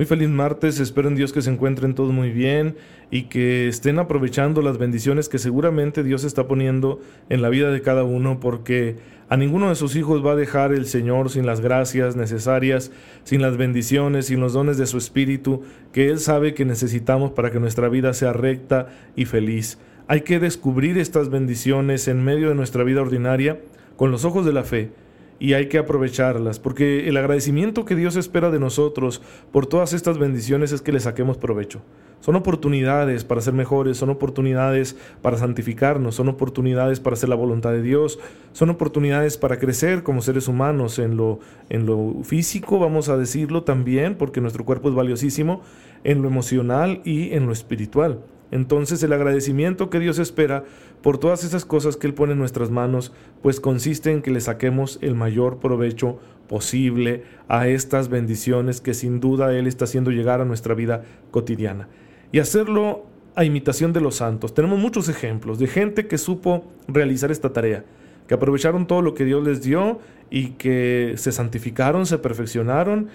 Muy feliz martes, espero en Dios que se encuentren todos muy bien y que estén aprovechando las bendiciones que seguramente Dios está poniendo en la vida de cada uno porque a ninguno de sus hijos va a dejar el Señor sin las gracias necesarias, sin las bendiciones, sin los dones de su Espíritu que Él sabe que necesitamos para que nuestra vida sea recta y feliz. Hay que descubrir estas bendiciones en medio de nuestra vida ordinaria con los ojos de la fe y hay que aprovecharlas, porque el agradecimiento que Dios espera de nosotros por todas estas bendiciones es que le saquemos provecho. Son oportunidades para ser mejores, son oportunidades para santificarnos, son oportunidades para hacer la voluntad de Dios, son oportunidades para crecer como seres humanos en lo, en lo físico, vamos a decirlo también, porque nuestro cuerpo es valiosísimo, en lo emocional y en lo espiritual. Entonces el agradecimiento que Dios espera por todas esas cosas que Él pone en nuestras manos, pues consiste en que le saquemos el mayor provecho posible a estas bendiciones que sin duda Él está haciendo llegar a nuestra vida cotidiana. Y hacerlo a imitación de los santos. Tenemos muchos ejemplos de gente que supo realizar esta tarea, que aprovecharon todo lo que Dios les dio y que se santificaron, se perfeccionaron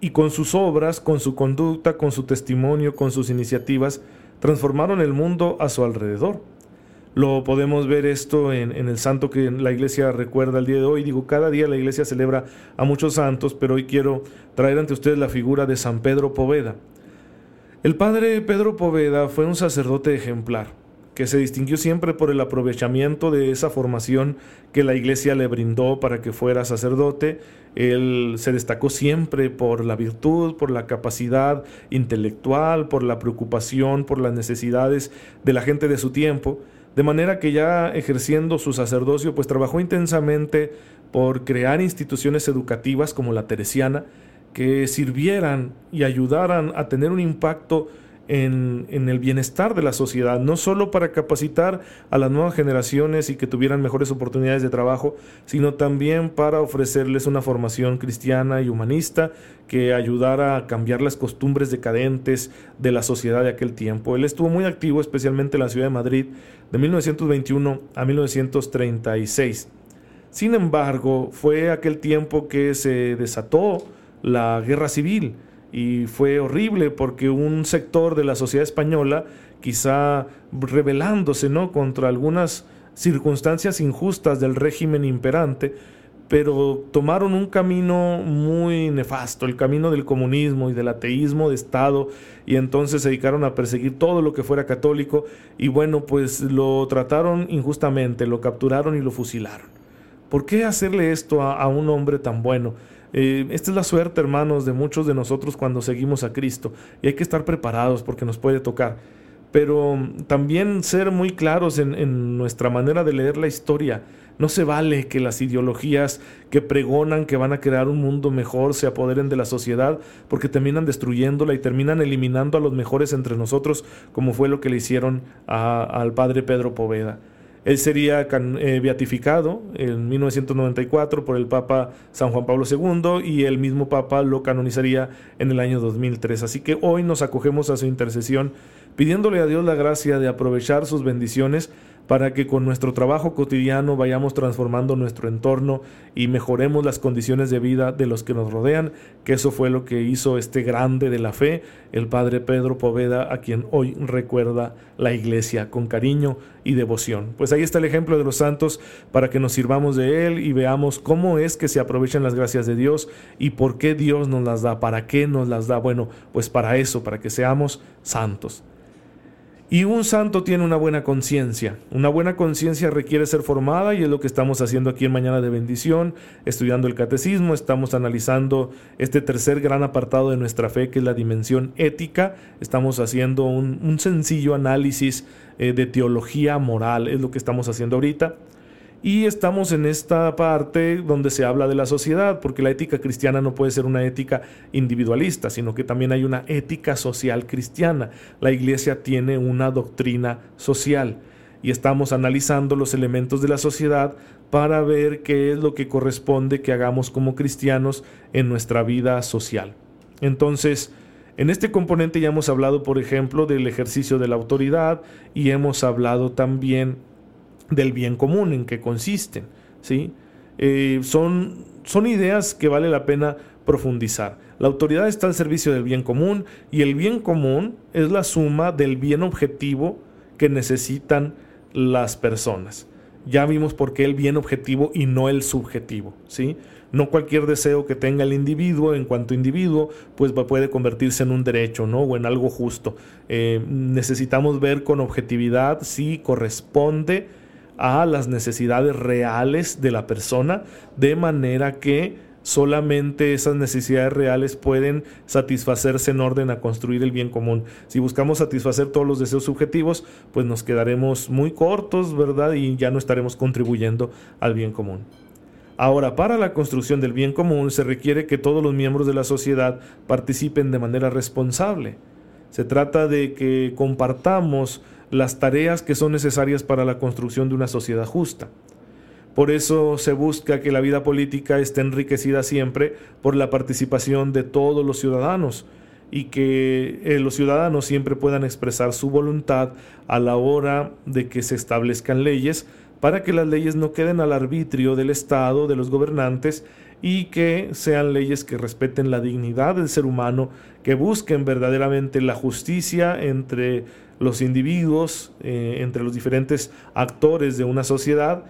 y con sus obras, con su conducta, con su testimonio, con sus iniciativas, transformaron el mundo a su alrededor. Lo podemos ver esto en, el santo que la iglesia recuerda el día de hoy. Digo, cada día la iglesia celebra a muchos santos, pero hoy quiero traer ante ustedes la figura de San Pedro Poveda. El padre Pedro Poveda fue un sacerdote ejemplar, que se distinguió siempre por el aprovechamiento de esa formación que la iglesia le brindó para que fuera sacerdote. Él se destacó siempre por la virtud, por la capacidad intelectual, por la preocupación, por las necesidades de la gente de su tiempo de manera que ya ejerciendo su sacerdocio, pues trabajó intensamente por crear instituciones educativas como la Teresiana, que sirvieran y ayudaran a tener un impacto en, el bienestar de la sociedad, no solo para capacitar a las nuevas generaciones y que tuvieran mejores oportunidades de trabajo, sino también para ofrecerles una formación cristiana y humanista que ayudara a cambiar las costumbres decadentes de la sociedad de aquel tiempo. Él estuvo muy activo, especialmente en la ciudad de Madrid, de 1921 a 1936. Sin embargo, fue aquel tiempo que se desató la guerra civil, y fue horrible porque un sector de la sociedad española, quizá rebelándose ¿no? contra algunas circunstancias injustas del régimen imperante, pero tomaron un camino muy nefasto, el camino del comunismo y del ateísmo de Estado, y entonces se dedicaron a perseguir todo lo que fuera católico, y bueno, pues lo trataron injustamente, lo capturaron y lo fusilaron. ¿Por qué hacerle esto a, a un hombre tan bueno? Eh, esta es la suerte, hermanos, de muchos de nosotros cuando seguimos a Cristo. Y hay que estar preparados porque nos puede tocar. Pero también ser muy claros en, nuestra manera de leer la historia. No se vale que las ideologías que pregonan que van a crear un mundo mejor se apoderen de la sociedad porque terminan destruyéndola y terminan eliminando a los mejores entre nosotros, como fue lo que le hicieron al padre Pedro Poveda. Él sería eh, beatificado en 1994 por el Papa San Juan Pablo II y el mismo Papa lo canonizaría en el año 2003. Así que hoy nos acogemos a su intercesión pidiéndole a Dios la gracia de aprovechar sus bendiciones para que con nuestro trabajo cotidiano vayamos transformando nuestro entorno y mejoremos las condiciones de vida de los que nos rodean, que eso fue lo que hizo este grande de la fe, el Padre Pedro Poveda, a quien hoy recuerda la Iglesia con cariño y devoción. Pues ahí está el ejemplo de los santos para que nos sirvamos de él y veamos cómo es que se aprovechan las gracias de Dios y por qué Dios nos las da, para qué nos las da. Bueno, pues para eso, para que seamos santos. Y un santo tiene una buena conciencia. Una buena conciencia requiere ser formada y es lo que estamos haciendo aquí en Mañana de Bendición, estudiando el catecismo, estamos analizando este tercer gran apartado de nuestra fe que es la dimensión ética, estamos haciendo un, sencillo análisis eh, de teología moral, es lo que estamos haciendo ahorita. Y estamos en esta parte donde se habla de la sociedad, porque la ética cristiana no puede ser una ética individualista, sino que también hay una ética social cristiana. La iglesia tiene una doctrina social y estamos analizando los elementos de la sociedad para ver qué es lo que corresponde que hagamos como cristianos en nuestra vida social. Entonces, en este componente ya hemos hablado, por ejemplo, del ejercicio de la autoridad y hemos hablado también del bien común, en qué consisten. ¿sí? Eh, son, son ideas que vale la pena profundizar. La autoridad está al servicio del bien común y el bien común es la suma del bien objetivo que necesitan las personas. Ya vimos por qué el bien objetivo y no el subjetivo, ¿sí? No cualquier deseo que tenga el individuo en cuanto individuo, pues puede convertirse en un derecho, ¿no? O en algo justo. Eh, necesitamos ver con objetividad si corresponde a las necesidades reales de la persona, de manera que solamente esas necesidades reales pueden satisfacerse en orden a construir el bien común. Si buscamos satisfacer todos los deseos subjetivos, pues nos quedaremos muy cortos, ¿verdad? Y ya no estaremos contribuyendo al bien común. Ahora, para la construcción del bien común se requiere que todos los miembros de la sociedad participen de manera responsable. Se trata de que compartamos las tareas que son necesarias para la construcción de una sociedad justa. Por eso se busca que la vida política esté enriquecida siempre por la participación de todos los ciudadanos y que eh, los ciudadanos siempre puedan expresar su voluntad a la hora de que se establezcan leyes para que las leyes no queden al arbitrio del Estado, de los gobernantes, y que sean leyes que respeten la dignidad del ser humano, que busquen verdaderamente la justicia entre los individuos, eh, entre los diferentes actores de una sociedad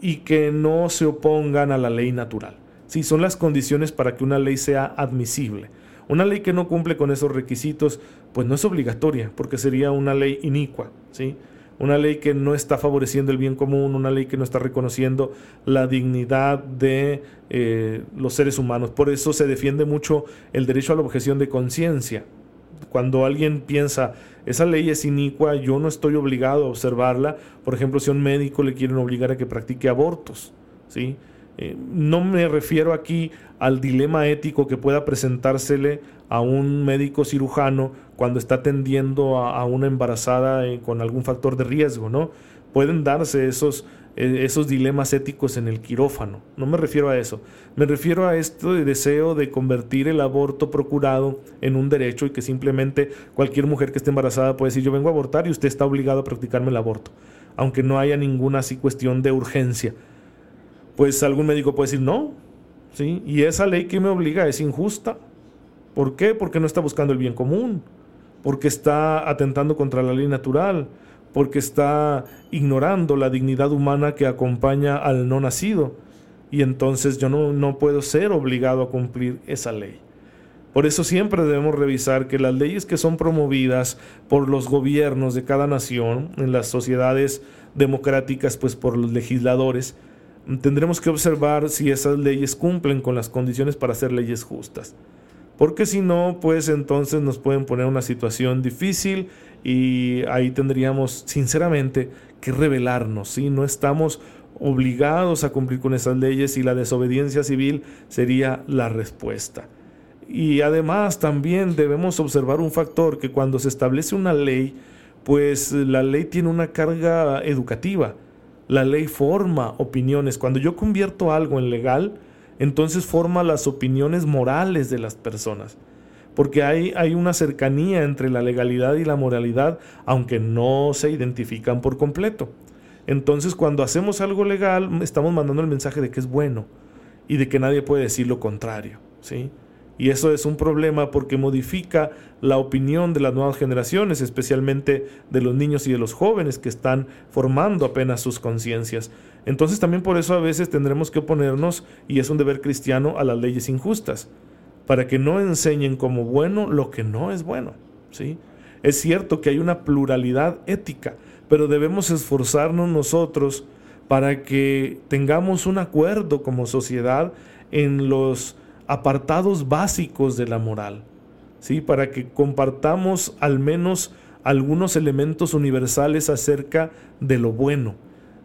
y que no se opongan a la ley natural. Sí, son las condiciones para que una ley sea admisible. Una ley que no cumple con esos requisitos, pues no es obligatoria, porque sería una ley inicua, ¿sí? Una ley que no está favoreciendo el bien común, una ley que no está reconociendo la dignidad de eh, los seres humanos. Por eso se defiende mucho el derecho a la objeción de conciencia. Cuando alguien piensa, esa ley es inicua, yo no estoy obligado a observarla. Por ejemplo, si a un médico le quieren obligar a que practique abortos, ¿sí? Eh, no me refiero aquí al dilema ético que pueda presentársele a un médico cirujano cuando está atendiendo a, una embarazada eh, con algún factor de riesgo, ¿no? Pueden darse esos, eh, esos dilemas éticos en el quirófano. No me refiero a eso. Me refiero a este deseo de convertir el aborto procurado en un derecho y que simplemente cualquier mujer que esté embarazada puede decir yo vengo a abortar y usted está obligado a practicarme el aborto, aunque no haya ninguna así cuestión de urgencia pues algún médico puede decir no, ¿sí? Y esa ley que me obliga es injusta. ¿Por qué? Porque no está buscando el bien común, porque está atentando contra la ley natural, porque está ignorando la dignidad humana que acompaña al no nacido. Y entonces yo no, no puedo ser obligado a cumplir esa ley. Por eso siempre debemos revisar que las leyes que son promovidas por los gobiernos de cada nación, en las sociedades democráticas, pues por los legisladores, tendremos que observar si esas leyes cumplen con las condiciones para ser leyes justas. Porque si no, pues entonces nos pueden poner una situación difícil y ahí tendríamos sinceramente que rebelarnos. si No estamos obligados a cumplir con esas leyes y la desobediencia civil sería la respuesta. Y además también debemos observar un factor que cuando se establece una ley, pues la ley tiene una carga educativa la ley forma opiniones. Cuando yo convierto algo en legal, entonces forma las opiniones morales de las personas. Porque hay, hay una cercanía entre la legalidad y la moralidad, aunque no se identifican por completo. Entonces, cuando hacemos algo legal, estamos mandando el mensaje de que es bueno y de que nadie puede decir lo contrario. ¿sí? Y eso es un problema porque modifica la opinión de las nuevas generaciones, especialmente de los niños y de los jóvenes que están formando apenas sus conciencias. Entonces también por eso a veces tendremos que oponernos, y es un deber cristiano, a las leyes injustas, para que no enseñen como bueno lo que no es bueno. ¿sí? Es cierto que hay una pluralidad ética, pero debemos esforzarnos nosotros para que tengamos un acuerdo como sociedad en los apartados básicos de la moral, ¿sí? para que compartamos al menos algunos elementos universales acerca de lo bueno.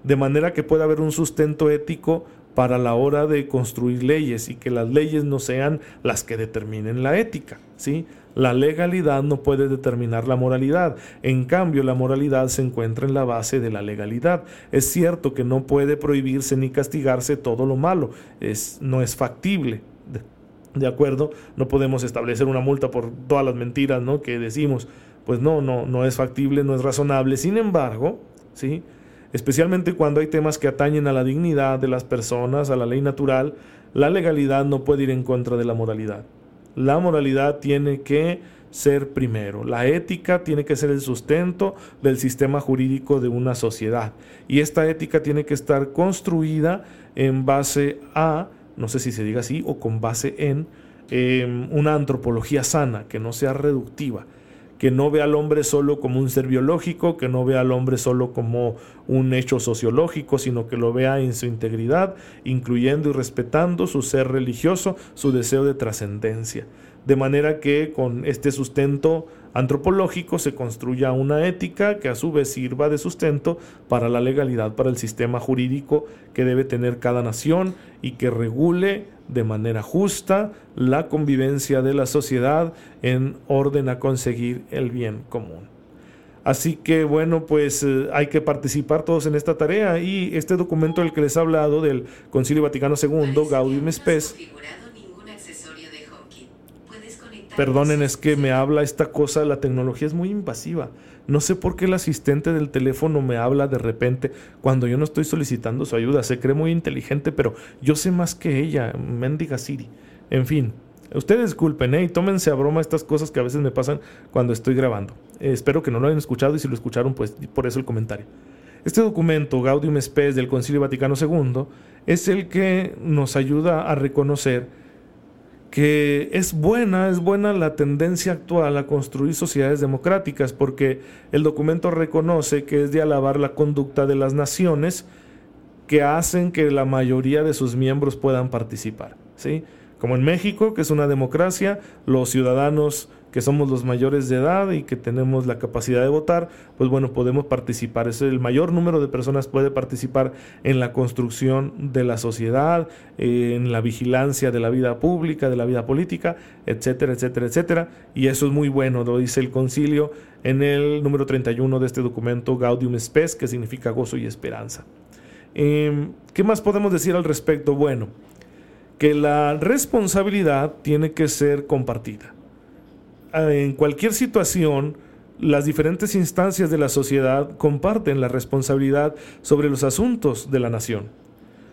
de manera que pueda haber un sustento ético para la hora de construir leyes y que las leyes no sean las que determinen la ética, ¿sí? La legalidad no puede determinar la moralidad. En cambio, la moralidad se encuentra en la base de la legalidad. Es cierto que no puede prohibirse ni castigarse todo lo malo. Es, no es factible. De, acuerdo, no podemos establecer una multa por todas las mentiras ¿no? que decimos. Pues no, no, no es factible, no es razonable. Sin embargo, ¿sí? especialmente cuando hay temas que atañen a la dignidad de las personas, a la ley natural, la legalidad no puede ir en contra de la moralidad. La moralidad tiene que ser primero. La ética tiene que ser el sustento del sistema jurídico de una sociedad. Y esta ética tiene que estar construida en base a, no sé si se diga así, o con base en em, una antropología sana, que no sea reductiva que no vea al hombre solo como un ser biológico, que no vea al hombre solo como un hecho sociológico, sino que lo vea en su integridad, incluyendo y respetando su ser religioso, su deseo de trascendencia. De manera que con este sustento antropológico se construya una ética que a su vez sirva de sustento para la legalidad, para el sistema jurídico que debe tener cada nación y que regule de manera justa la convivencia de la sociedad en orden a conseguir el bien común. Así que bueno, pues eh, hay que participar todos en esta tarea y este documento del que les he hablado del Concilio Vaticano II, Gaudium Spes, Perdonen, es que me habla esta cosa, la tecnología es muy invasiva. No sé por qué el asistente del teléfono me habla de repente cuando yo no estoy solicitando su ayuda. Se cree muy inteligente, pero yo sé más que ella, mendiga Siri. En fin, ustedes disculpen, ¿eh? Y tómense a broma estas cosas que a veces me pasan cuando estoy grabando. Eh, espero que no lo hayan escuchado y si lo escucharon, pues por eso el comentario. Este documento, Gaudium Spes del Concilio Vaticano II, es el que nos ayuda a reconocer que es buena, es buena la tendencia actual a construir sociedades democráticas, porque el documento reconoce que es de alabar la conducta de las naciones que hacen que la mayoría de sus miembros puedan participar. ¿sí? Como en México, que es una democracia, los ciudadanos que somos los mayores de edad y que tenemos la capacidad de votar, pues bueno, podemos participar. Es el mayor número de personas puede participar en la construcción de la sociedad, en la vigilancia de la vida pública, de la vida política, etcétera, etcétera, etcétera. Y eso es muy bueno, lo dice el concilio en el número 31 de este documento, Gaudium Spes, que significa gozo y esperanza. Em, ¿Qué más podemos decir al respecto? Bueno, que la responsabilidad tiene que ser compartida en cualquier situación, las diferentes instancias de la sociedad comparten la responsabilidad sobre los asuntos de la nación.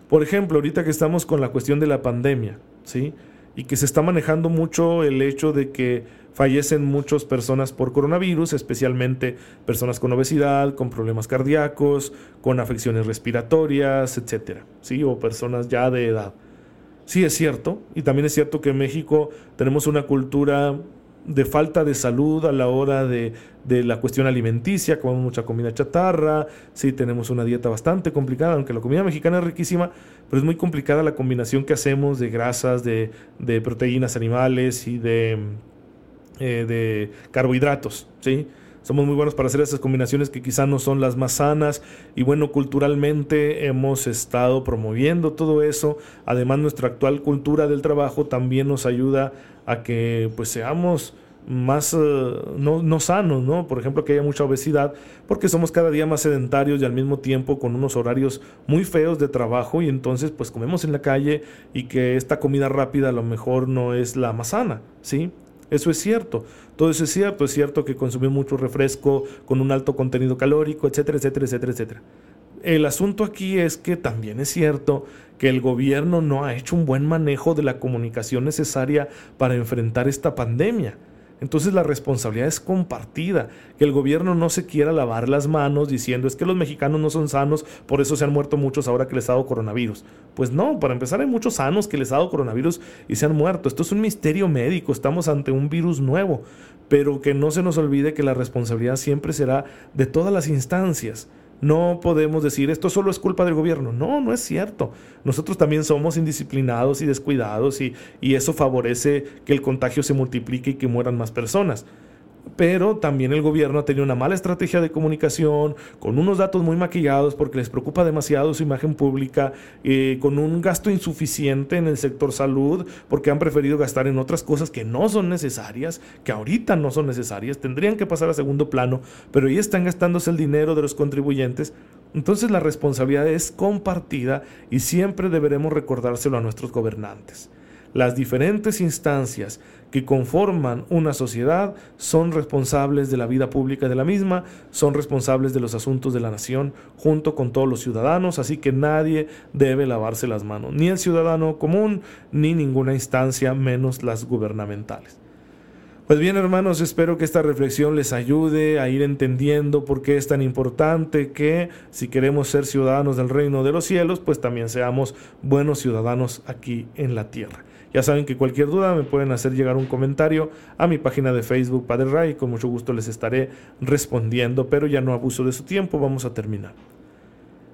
Por ejemplo, ahorita que estamos con la cuestión de la pandemia, ¿sí? Y que se está manejando mucho el hecho de que fallecen muchas personas por coronavirus, especialmente personas con obesidad, con problemas cardíacos, con afecciones respiratorias, etcétera, ¿sí? O personas ya de edad. Sí es cierto, y también es cierto que en México tenemos una cultura de falta de salud a la hora de, la cuestión alimenticia, comemos mucha comida chatarra, sí tenemos una dieta bastante complicada, aunque la comida mexicana es riquísima, pero es muy complicada la combinación que hacemos de grasas, de, proteínas animales y de, eh, de carbohidratos, ¿sí? Somos muy buenos para hacer esas combinaciones que quizá no son las más sanas y bueno, culturalmente hemos estado promoviendo todo eso. Además, nuestra actual cultura del trabajo también nos ayuda a que pues seamos más eh, no, sanos, ¿no? Por ejemplo, que haya mucha obesidad, porque somos cada día más sedentarios y al mismo tiempo con unos horarios muy feos de trabajo y entonces pues comemos en la calle y que esta comida rápida a lo mejor no es la más sana, ¿sí? Eso es cierto, todo eso es cierto, es cierto que consumimos mucho refresco con un alto contenido calórico, etcétera, etcétera, etcétera, etcétera. El asunto aquí es que también es cierto que el gobierno no ha hecho un buen manejo de la comunicación necesaria para enfrentar esta pandemia. Entonces la responsabilidad es compartida, que el gobierno no se quiera lavar las manos diciendo es que los mexicanos no son sanos, por eso se han muerto muchos ahora que les ha dado coronavirus. Pues no, para empezar hay muchos sanos que les ha dado coronavirus y se han muerto. Esto es un misterio médico, estamos ante un virus nuevo, pero que no se nos olvide que la responsabilidad siempre será de todas las instancias. No podemos decir esto solo es culpa del gobierno. No, no es cierto. Nosotros también somos indisciplinados y descuidados y, y, eso favorece que el contagio se multiplique y que mueran más personas. Pero también el gobierno ha tenido una mala estrategia de comunicación, con unos datos muy maquillados porque les preocupa demasiado su imagen pública, eh, con un gasto insuficiente en el sector salud porque han preferido gastar en otras cosas que no son necesarias, que ahorita no son necesarias, tendrían que pasar a segundo plano, pero ahí están gastándose el dinero de los contribuyentes. Entonces la responsabilidad es compartida y siempre deberemos recordárselo a nuestros gobernantes. Las diferentes instancias que conforman una sociedad son responsables de la vida pública de la misma, son responsables de los asuntos de la nación junto con todos los ciudadanos, así que nadie debe lavarse las manos, ni el ciudadano común, ni ninguna instancia, menos las gubernamentales. Pues bien, hermanos, espero que esta reflexión les ayude a ir entendiendo por qué es tan importante que si queremos ser ciudadanos del reino de los cielos, pues también seamos buenos ciudadanos aquí en la tierra. Ya saben que cualquier duda me pueden hacer llegar un comentario a mi página de Facebook Padre Ray, con mucho gusto les estaré respondiendo, pero ya no abuso de su tiempo, vamos a terminar.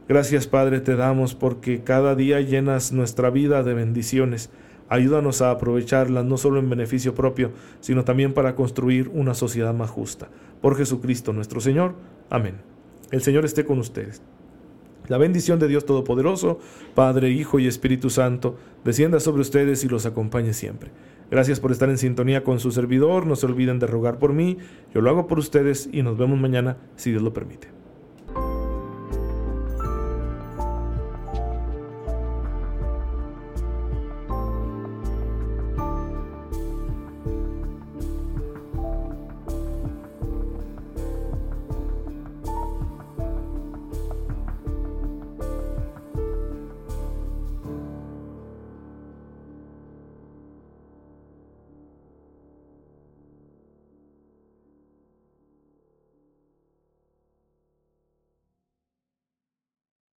Gracias Padre te damos porque cada día llenas nuestra vida de bendiciones. Ayúdanos a aprovecharlas no solo en beneficio propio, sino también para construir una sociedad más justa. Por Jesucristo nuestro Señor. Amén. El Señor esté con ustedes. La bendición de Dios Todopoderoso, Padre, Hijo y Espíritu Santo, descienda sobre ustedes y los acompañe siempre. Gracias por estar en sintonía con su servidor. No se olviden de rogar por mí. Yo lo hago por ustedes y nos vemos mañana si Dios lo permite.